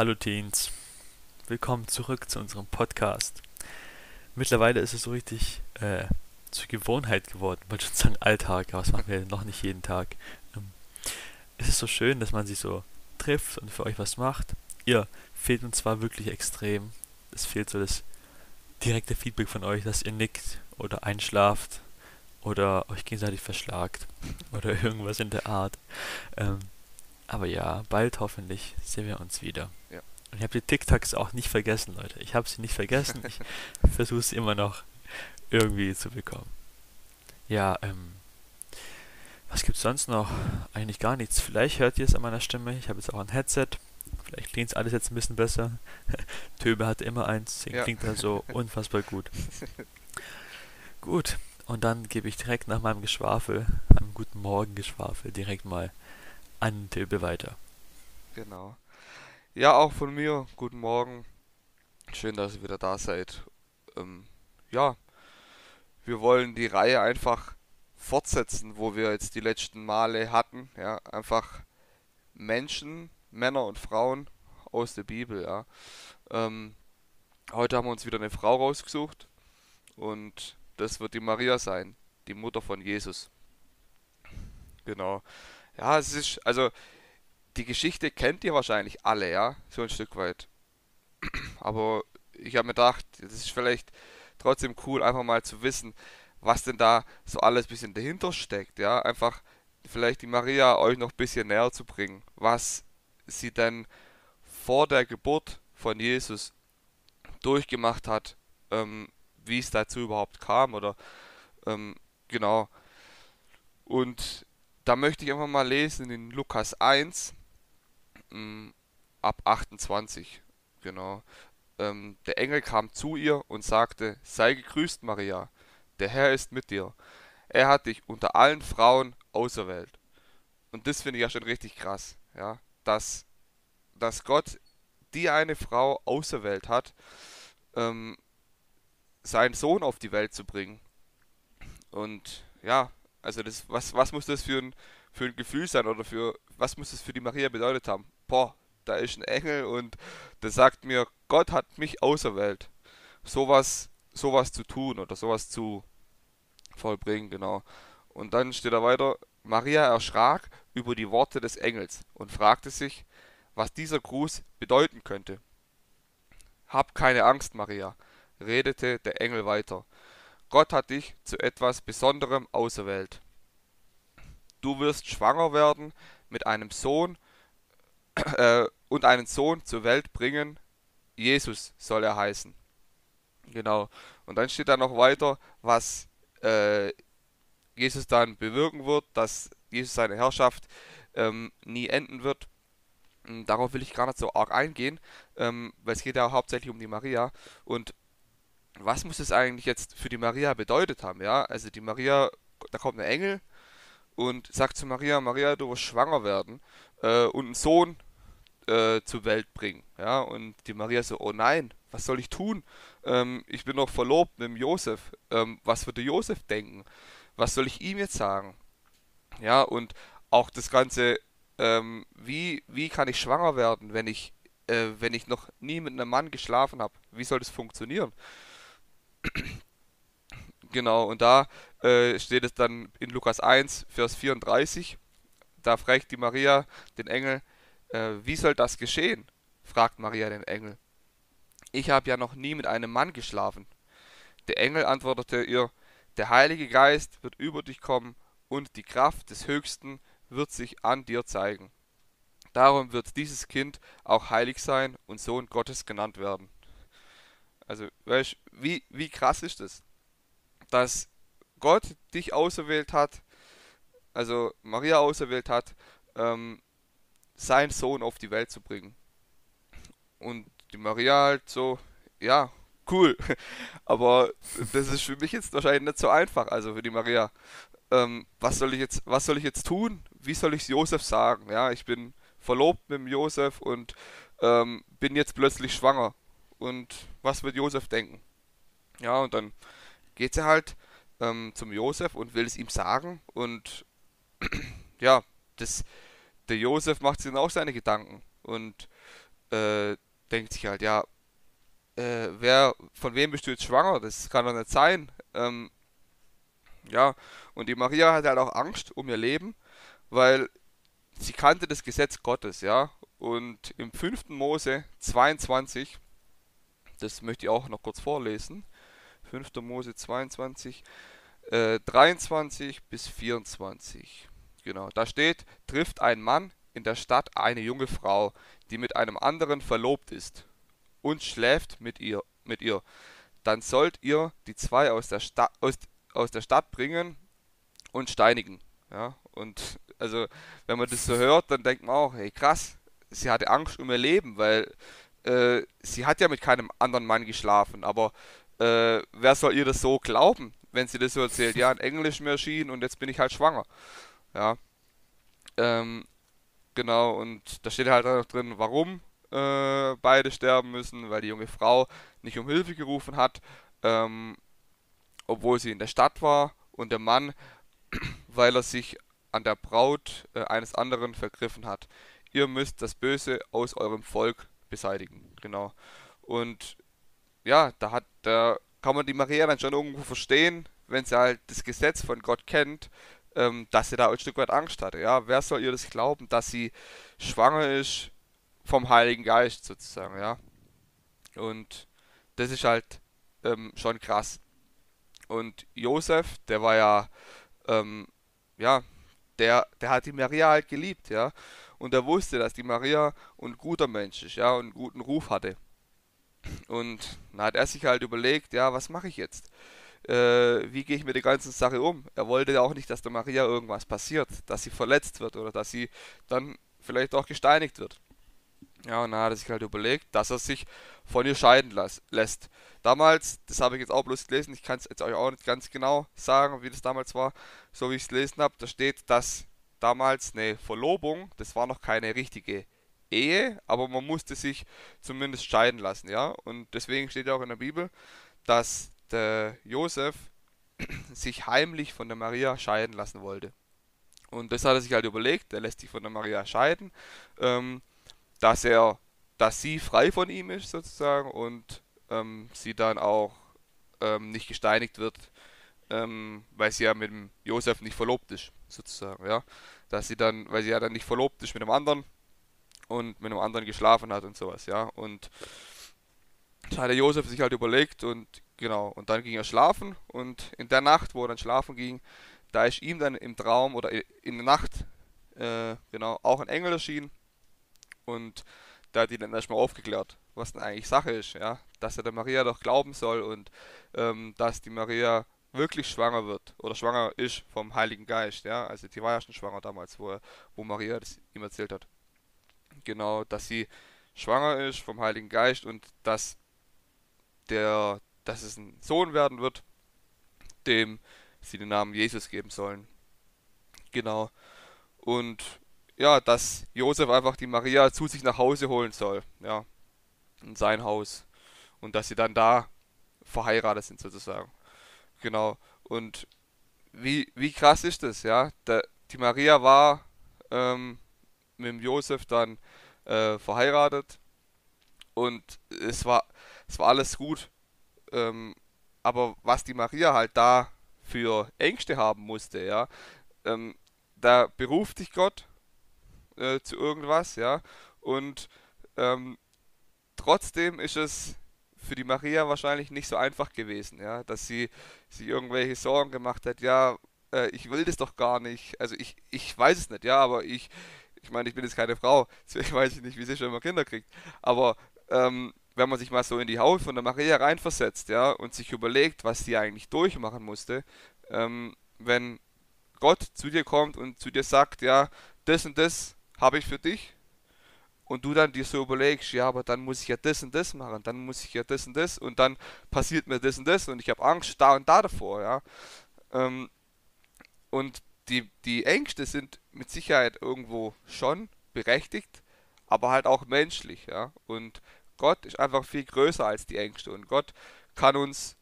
Hallo Teens, willkommen zurück zu unserem Podcast. Mittlerweile ist es so richtig äh, zur Gewohnheit geworden, wollte schon sagen Alltag, aber das machen wir noch nicht jeden Tag. Ähm, es ist so schön, dass man sich so trifft und für euch was macht. Ihr fehlt uns zwar wirklich extrem, es fehlt so das direkte Feedback von euch, dass ihr nickt oder einschlaft oder euch gegenseitig verschlagt oder irgendwas in der Art. Ähm, aber ja, bald hoffentlich sehen wir uns wieder. Ja. Und ich habe die TikToks auch nicht vergessen, Leute. Ich habe sie nicht vergessen. Ich versuche sie immer noch irgendwie zu bekommen. Ja, ähm, was gibt's sonst noch? Eigentlich gar nichts. Vielleicht hört ihr es an meiner Stimme. Ich habe jetzt auch ein Headset. Vielleicht klingt alles jetzt ein bisschen besser. Töbe hatte immer eins, Ja. klingt er so unfassbar gut. Gut, und dann gebe ich direkt nach meinem Geschwafel, meinem guten Morgen-Geschwafel, direkt mal an Töbe weiter. Genau. Ja, auch von mir, guten Morgen. Schön, dass ihr wieder da seid. Ähm, ja, wir wollen die Reihe einfach fortsetzen, wo wir jetzt die letzten Male hatten. Ja, einfach Menschen, Männer und Frauen aus der Bibel. Ja. Ähm, heute haben wir uns wieder eine Frau rausgesucht und das wird die Maria sein, die Mutter von Jesus. Genau. Ja, es ist, also die Geschichte kennt ihr wahrscheinlich alle, ja, so ein Stück weit. Aber ich habe mir gedacht, das ist vielleicht trotzdem cool, einfach mal zu wissen, was denn da so alles ein bisschen dahinter steckt, ja. Einfach vielleicht die Maria euch noch ein bisschen näher zu bringen, was sie denn vor der Geburt von Jesus durchgemacht hat, ähm, wie es dazu überhaupt kam oder ähm, genau. Und da möchte ich einfach mal lesen in Lukas 1, ähm, ab 28, genau. Ähm, der Engel kam zu ihr und sagte, sei gegrüßt, Maria, der Herr ist mit dir. Er hat dich unter allen Frauen auserwählt. Und das finde ich ja schon richtig krass, ja, dass, dass Gott die eine Frau auserwählt hat, ähm, seinen Sohn auf die Welt zu bringen. Und ja, also das, was, was muss das für ein, für ein Gefühl sein oder für, was muss das für die Maria bedeutet haben? Boah, da ist ein Engel und der sagt mir, Gott hat mich auserwählt, sowas, sowas zu tun oder sowas zu vollbringen, genau. Und dann steht da weiter, Maria erschrak über die Worte des Engels und fragte sich, was dieser Gruß bedeuten könnte. Hab keine Angst, Maria, redete der Engel weiter. Gott hat dich zu etwas Besonderem auserwählt. Du wirst schwanger werden mit einem Sohn äh, und einen Sohn zur Welt bringen. Jesus soll er heißen. Genau. Und dann steht da noch weiter, was äh, Jesus dann bewirken wird, dass Jesus seine Herrschaft ähm, nie enden wird. Und Darauf will ich gar nicht so arg eingehen, ähm, weil es geht ja hauptsächlich um die Maria. Und was muss es eigentlich jetzt für die Maria bedeutet haben? Ja, also die Maria, da kommt ein Engel und sagt zu Maria, Maria, du wirst schwanger werden äh, und einen Sohn äh, zur Welt bringen. Ja, und die Maria so, oh nein, was soll ich tun? Ähm, ich bin noch verlobt mit dem Josef. Ähm, was würde Josef denken? Was soll ich ihm jetzt sagen? Ja, und auch das Ganze, ähm, wie, wie kann ich schwanger werden, wenn ich, äh, wenn ich noch nie mit einem Mann geschlafen habe? Wie soll das funktionieren? Genau, und da äh, steht es dann in Lukas 1, Vers 34. Da fragt die Maria den Engel, äh, wie soll das geschehen? fragt Maria den Engel. Ich habe ja noch nie mit einem Mann geschlafen. Der Engel antwortete ihr, der Heilige Geist wird über dich kommen und die Kraft des Höchsten wird sich an dir zeigen. Darum wird dieses Kind auch heilig sein und Sohn Gottes genannt werden. Also, weißt, wie, wie krass ist das? Dass Gott dich auserwählt hat, also Maria auserwählt hat, ähm, seinen Sohn auf die Welt zu bringen. Und die Maria halt so, ja, cool. Aber das ist für mich jetzt wahrscheinlich nicht so einfach, also für die Maria. Ähm, was soll ich jetzt, was soll ich jetzt tun? Wie soll ich es Josef sagen? Ja, ich bin verlobt mit dem Josef und ähm, bin jetzt plötzlich schwanger. Und was wird Josef denken? Ja, und dann geht sie halt ähm, zum Josef und will es ihm sagen. Und ja, das, der Josef macht sich dann auch seine Gedanken. Und äh, denkt sich halt, ja, äh, wer, von wem bist du jetzt schwanger? Das kann doch nicht sein. Ähm, ja, und die Maria hat halt auch Angst um ihr Leben, weil sie kannte das Gesetz Gottes, ja. Und im 5. Mose 22, das möchte ich auch noch kurz vorlesen, 5. Mose 22, äh, 23 bis 24. Genau, da steht, trifft ein Mann in der Stadt eine junge Frau, die mit einem anderen verlobt ist, und schläft mit ihr, mit ihr. Dann sollt ihr die zwei aus der, Sta aus, aus der Stadt bringen und steinigen. Ja, und also, wenn man das so hört, dann denkt man auch, hey krass, sie hatte Angst um ihr Leben, weil äh, sie hat ja mit keinem anderen Mann geschlafen, aber äh, wer soll ihr das so glauben, wenn sie das so erzählt? Ja, ein Englisch mir erschien und jetzt bin ich halt schwanger. Ja. Ähm, genau, und da steht halt auch drin, warum äh, beide sterben müssen, weil die junge Frau nicht um Hilfe gerufen hat, ähm, obwohl sie in der Stadt war und der Mann, weil er sich an der Braut äh, eines anderen vergriffen hat. Ihr müsst das Böse aus eurem Volk beseitigen. Genau. Und ja, da hat, da kann man die Maria dann schon irgendwo verstehen, wenn sie halt das Gesetz von Gott kennt, ähm, dass sie da ein Stück weit Angst hatte. Ja, wer soll ihr das glauben, dass sie schwanger ist vom Heiligen Geist sozusagen, ja. Und das ist halt ähm, schon krass. Und Josef, der war ja, ähm, ja, der, der hat die Maria halt geliebt, ja. Und er wusste, dass die Maria ein guter Mensch ist, ja, und einen guten Ruf hatte. Und dann hat er sich halt überlegt, ja, was mache ich jetzt? Äh, wie gehe ich mit der ganzen Sache um? Er wollte ja auch nicht, dass der Maria irgendwas passiert, dass sie verletzt wird oder dass sie dann vielleicht auch gesteinigt wird. Ja, und dann hat er sich halt überlegt, dass er sich von ihr scheiden lässt. Damals, das habe ich jetzt auch bloß gelesen, ich kann es jetzt euch auch nicht ganz genau sagen, wie das damals war, so wie ich es gelesen habe, da steht, dass damals eine Verlobung, das war noch keine richtige Ehe, aber man musste sich zumindest scheiden lassen, ja. Und deswegen steht ja auch in der Bibel, dass der Josef sich heimlich von der Maria scheiden lassen wollte. Und das hat er sich halt überlegt, er lässt sich von der Maria scheiden, ähm, dass er, dass sie frei von ihm ist sozusagen und ähm, sie dann auch ähm, nicht gesteinigt wird, ähm, weil sie ja mit dem Josef nicht verlobt ist, sozusagen, ja. Dass sie dann, weil sie ja dann nicht verlobt ist mit einem anderen und mit einem anderen geschlafen hat und sowas, ja. Und da hat der Josef sich halt überlegt und genau, und dann ging er schlafen und in der Nacht, wo er dann schlafen ging, da ist ihm dann im Traum oder in der Nacht, äh, genau, auch ein Engel erschienen und da hat ihn dann erstmal aufgeklärt, was denn eigentlich Sache ist, ja, dass er der Maria doch glauben soll und ähm, dass die Maria wirklich schwanger wird oder schwanger ist vom Heiligen Geist, ja, also die war ja schon schwanger damals, wo, er, wo Maria das ihm erzählt hat. Genau, dass sie schwanger ist vom Heiligen Geist und dass der, dass es ein Sohn werden wird, dem sie den Namen Jesus geben sollen. Genau. Und ja, dass Josef einfach die Maria zu sich nach Hause holen soll, ja, in sein Haus. Und dass sie dann da verheiratet sind sozusagen. Genau. Und wie, wie krass ist das, ja? Der, die Maria war ähm, mit dem Josef dann äh, verheiratet und es war, es war alles gut. Ähm, aber was die Maria halt da für Ängste haben musste, ja, ähm, da beruft dich Gott äh, zu irgendwas, ja, und ähm, trotzdem ist es für die Maria wahrscheinlich nicht so einfach gewesen, ja, dass sie sich irgendwelche Sorgen gemacht hat, ja, äh, ich will das doch gar nicht, also ich, ich weiß es nicht, ja, aber ich, ich meine, ich bin jetzt keine Frau, deswegen weiß ich nicht, wie sie schon immer Kinder kriegt, aber ähm, wenn man sich mal so in die Haut von der Maria reinversetzt, ja, und sich überlegt, was sie eigentlich durchmachen musste, ähm, wenn Gott zu dir kommt und zu dir sagt, ja, das und das habe ich für dich, und du dann dir so überlegst, ja, aber dann muss ich ja das und das machen, dann muss ich ja das und das und dann passiert mir das und das und ich habe Angst da und da davor, ja. Ähm, und die, die Ängste sind mit Sicherheit irgendwo schon berechtigt, aber halt auch menschlich, ja. Und Gott ist einfach viel größer als die Ängste und Gott kann uns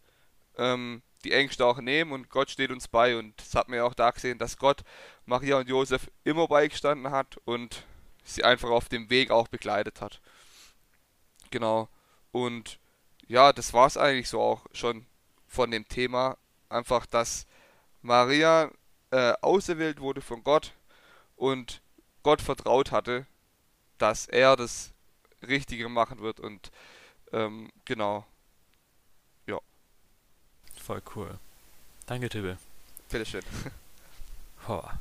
ähm, die Ängste auch nehmen und Gott steht uns bei und das hat ja auch da gesehen, dass Gott Maria und Josef immer beigestanden hat und sie einfach auf dem Weg auch begleitet hat. Genau. Und ja, das war es eigentlich so auch schon von dem Thema. Einfach, dass Maria äh, auserwählt wurde von Gott und Gott vertraut hatte, dass er das Richtige machen wird. Und ähm, genau. Ja, Voll cool. Danke, Tibbe. bitteschön. Boah.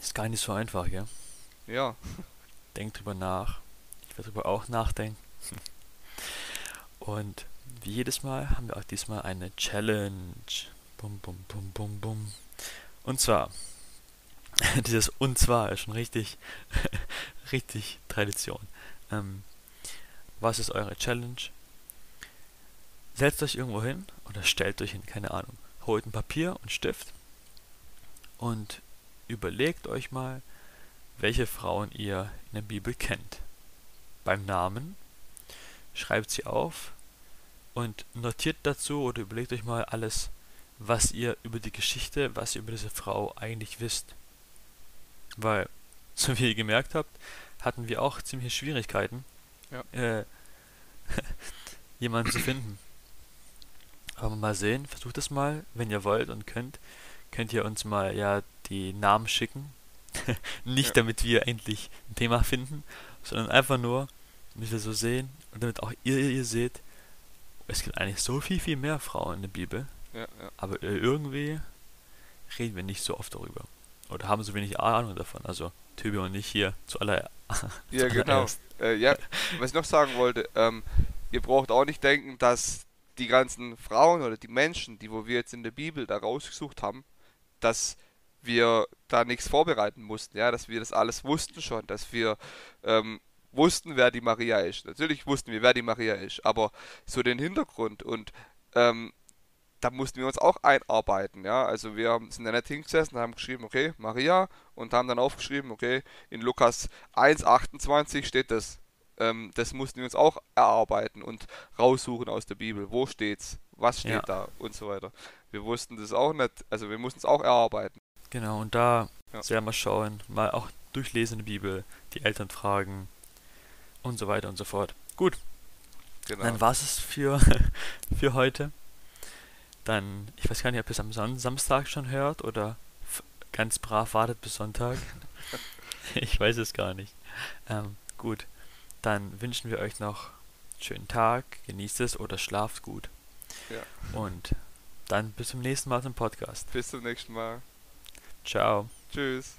Ist gar nicht so einfach, gell? Ja, Denk drüber nach. Ich werde drüber auch nachdenken. Und wie jedes Mal haben wir auch diesmal eine Challenge. Bum, bum, bum, bum, bum. Und zwar, dieses und zwar ist schon richtig, richtig Tradition. Ähm, was ist eure Challenge? Setzt euch irgendwo hin oder stellt euch hin, keine Ahnung. Holt ein Papier und Stift und überlegt euch mal, welche Frauen ihr in der Bibel kennt. Beim Namen schreibt sie auf und notiert dazu oder überlegt euch mal alles, was ihr über die Geschichte, was ihr über diese Frau eigentlich wisst. Weil, so wie ihr gemerkt habt, hatten wir auch ziemliche Schwierigkeiten, Ja. äh, jemanden zu finden. Aber mal sehen, versucht es mal, wenn ihr wollt und könnt, könnt ihr uns mal ja die Namen schicken. Nicht Ja. damit wir endlich ein Thema finden, sondern einfach nur, damit wir so sehen und damit auch ihr, ihr seht, es gibt eigentlich so viel, viel mehr Frauen in der Bibel, ja, ja. aber äh, irgendwie reden wir nicht so oft darüber. Oder haben so wenig Ahnung davon. Also Töbi und ich hier zu aller Ja, genau. Äh, ja, was ich noch sagen wollte, ähm, ihr braucht auch nicht denken, dass die ganzen Frauen oder die Menschen, die wo wir jetzt in der Bibel da rausgesucht haben, dass wir da nichts vorbereiten mussten, ja, dass wir das alles wussten schon, dass wir ähm, wussten, wer die Maria ist. Natürlich wussten wir, wer die Maria ist, aber so den Hintergrund und ähm, da mussten wir uns auch einarbeiten, ja. Also wir sind ja nicht hingesessen, haben geschrieben, okay, Maria, und haben dann aufgeschrieben, okay, in Lukas 1,28 steht das. Ähm, das mussten wir uns auch erarbeiten und raussuchen aus der Bibel. Wo steht's? Was steht Ja. da? Und so weiter. Wir wussten das auch nicht, also wir mussten es auch erarbeiten. Genau, und da Ja. sehr mal schauen, mal auch durchlesen der Bibel, die Eltern fragen und so weiter und so fort. Gut, Genau. dann war es für, für heute. Dann, ich weiß gar nicht, ob ihr es am Son Samstag schon hört oder ganz brav wartet bis Sonntag. ich weiß es gar nicht. Ähm, gut, dann wünschen wir euch noch einen schönen Tag, genießt es oder schlaft gut. Ja. Und dann bis zum nächsten Mal zum Podcast. Bis zum nächsten Mal. Ciao. Tschüss.